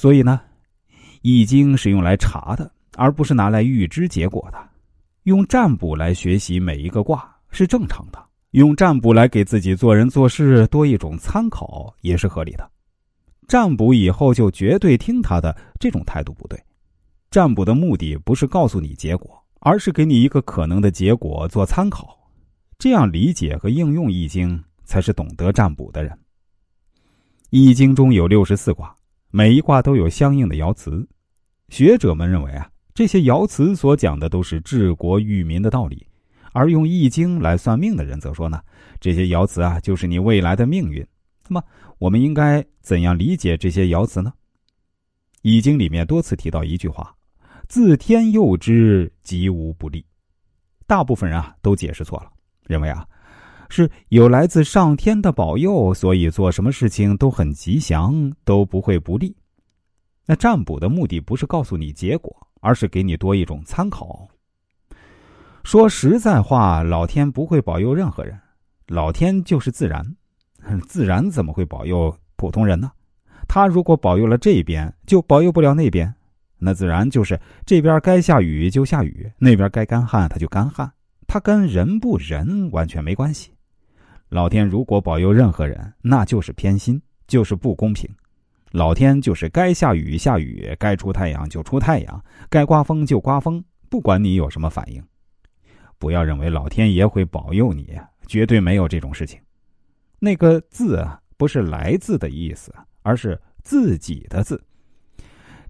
所以呢，《易经》是用来查的，而不是拿来预知结果的。用占卜来学习每一个卦是正常的，用占卜来给自己做人做事多一种参考也是合理的。占卜以后就绝对听他的，这种态度不对。占卜的目的不是告诉你结果，而是给你一个可能的结果做参考。这样理解和应用《易经》，才是懂得占卜的人。《易经》中有六十四卦，每一卦都有相应的爻辞。学者们认为啊，这些爻辞所讲的都是治国育民的道理，而用《易经》来算命的人则说呢，这些爻辞啊，就是你未来的命运。那么，我们应该怎样理解这些爻辞呢？《易经》里面多次提到一句话。自天佑之，吉无不利。大部分人啊都解释错了，认为啊是有来自上天的保佑，所以做什么事情都很吉祥，都不会不利。那占卜的目的不是告诉你结果，而是给你多一种参考。说实在话，老天不会保佑任何人，老天就是自然，自然怎么会保佑普通人呢？他如果保佑了这边，就保佑不了那边。那自然就是这边该下雨就下雨，那边该干旱它就干旱，它跟人不人完全没关系。老天如果保佑任何人，那就是偏心，就是不公平。老天就是该下雨下雨，该出太阳就出太阳，该刮风就刮风，不管你有什么反应。不要认为老天爷会保佑你，绝对没有这种事情。那个字啊，不是来自的意思，而是自己的字。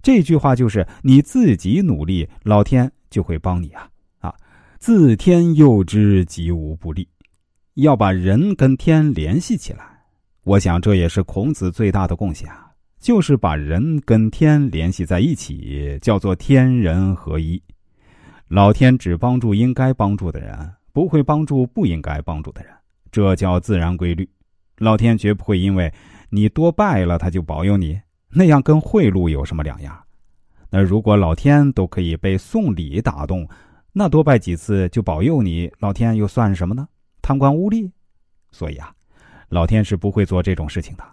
这句话就是你自己努力，老天就会帮你啊啊！自天佑之，吉无不利。要把人跟天联系起来，我想这也是孔子最大的贡献啊，就是把人跟天联系在一起，叫做天人合一。老天只帮助应该帮助的人，不会帮助不应该帮助的人，这叫自然规律。老天绝不会因为你多拜了，他就保佑你。那样跟贿赂有什么两样？那如果老天都可以被送礼打动，那多拜几次就保佑你，老天又算什么呢？贪官污吏？所以啊，老天是不会做这种事情的。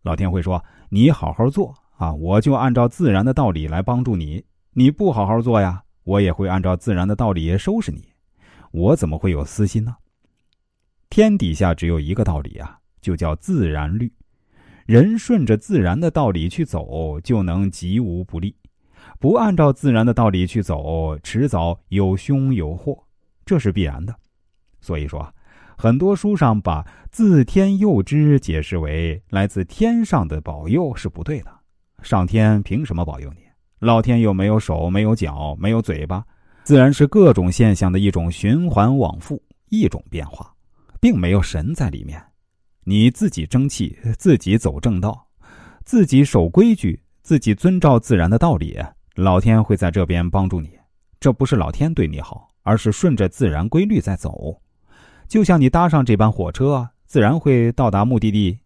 老天会说：“你好好做啊，我就按照自然的道理来帮助你。你不好好做呀，我也会按照自然的道理收拾你。我怎么会有私心呢？天底下只有一个道理啊，就叫自然律。”人顺着自然的道理去走，就能吉无不利；不按照自然的道理去走，迟早有凶有祸，这是必然的。所以说，很多书上把“自天佑之”解释为来自天上的保佑是不对的。上天凭什么保佑你？老天又没有手、没有脚、没有嘴巴，自然是各种现象的一种循环往复，一种变化，并没有神在里面。你自己争气，自己走正道，自己守规矩，自己遵照自然的道理，老天会在这边帮助你。这不是老天对你好，而是顺着自然规律在走。就像你搭上这班火车，自然会到达目的地；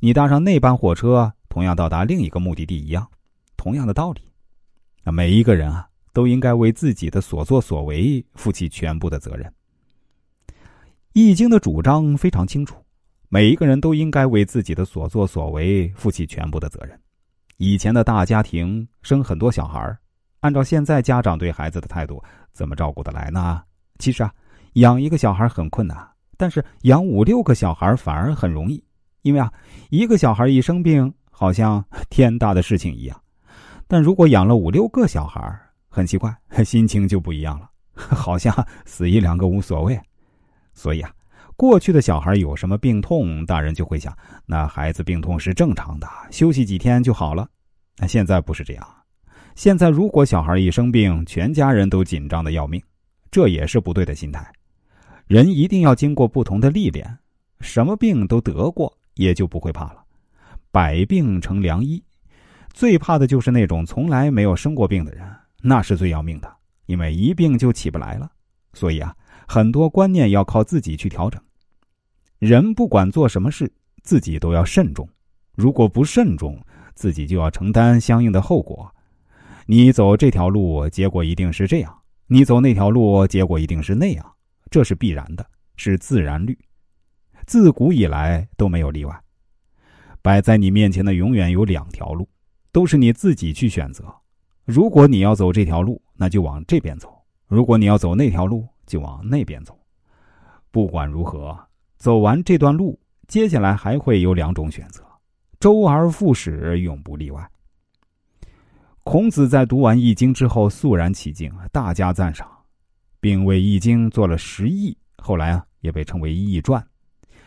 你搭上那班火车，同样到达另一个目的地一样，同样的道理。那每一个人啊，都应该为自己的所作所为负起全部的责任。易经的主张非常清楚。每一个人都应该为自己的所作所为负起全部的责任。以前的大家庭生很多小孩按照现在家长对孩子的态度，怎么照顾得来呢？其实啊，养一个小孩很困难，但是养五六个小孩反而很容易，因为啊，一个小孩一生病，好像天大的事情一样；但如果养了五六个小孩，很奇怪，心情就不一样了，好像死一两个无所谓。所以啊。过去的小孩有什么病痛，大人就会想，那孩子病痛是正常的，休息几天就好了。那现在不是这样，现在如果小孩一生病，全家人都紧张的要命，这也是不对的心态。人一定要经过不同的历练，什么病都得过，也就不会怕了。百病成良医，最怕的就是那种从来没有生过病的人，那是最要命的，因为一病就起不来了。所以啊，很多观念要靠自己去调整。人不管做什么事，自己都要慎重。如果不慎重，自己就要承担相应的后果。你走这条路，结果一定是这样；你走那条路，结果一定是那样。这是必然的，是自然律，自古以来都没有例外。摆在你面前的永远有两条路，都是你自己去选择。如果你要走这条路，那就往这边走；如果你要走那条路，就往那边走。不管如何，走完这段路，接下来还会有两种选择，周而复始，永不例外。孔子在读完《易经》之后肃然起敬，大加赞赏，并为《易经》做了十义，后来啊也被称为《易传》，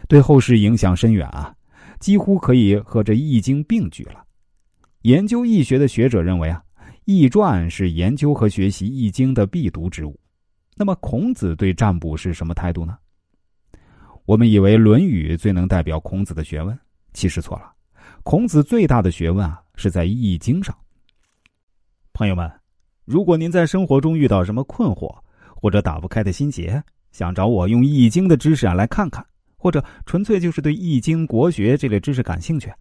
对后世影响深远啊，几乎可以和这《易经》并举了。研究易学的学者认为啊，《易传》是研究和学习《易经》的必读之物。那么，孔子对占卜是什么态度呢？我们以为《论语》最能代表孔子的学问，其实错了。孔子最大的学问啊，是在《易经》上。朋友们，如果您在生活中遇到什么困惑或者打不开的心结，想找我用《易经》的知识啊来看看，或者纯粹就是对《易经》国学这类知识感兴趣，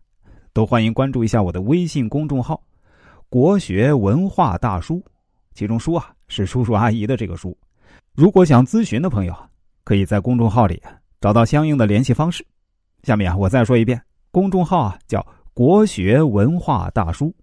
都欢迎关注一下我的微信公众号“国学文化大叔”，其中“叔”啊是叔叔阿姨的这个“叔”。如果想咨询的朋友，可以在公众号里找到相应的联系方式。下面啊，我再说一遍，公众号啊叫“国学文化大叔”。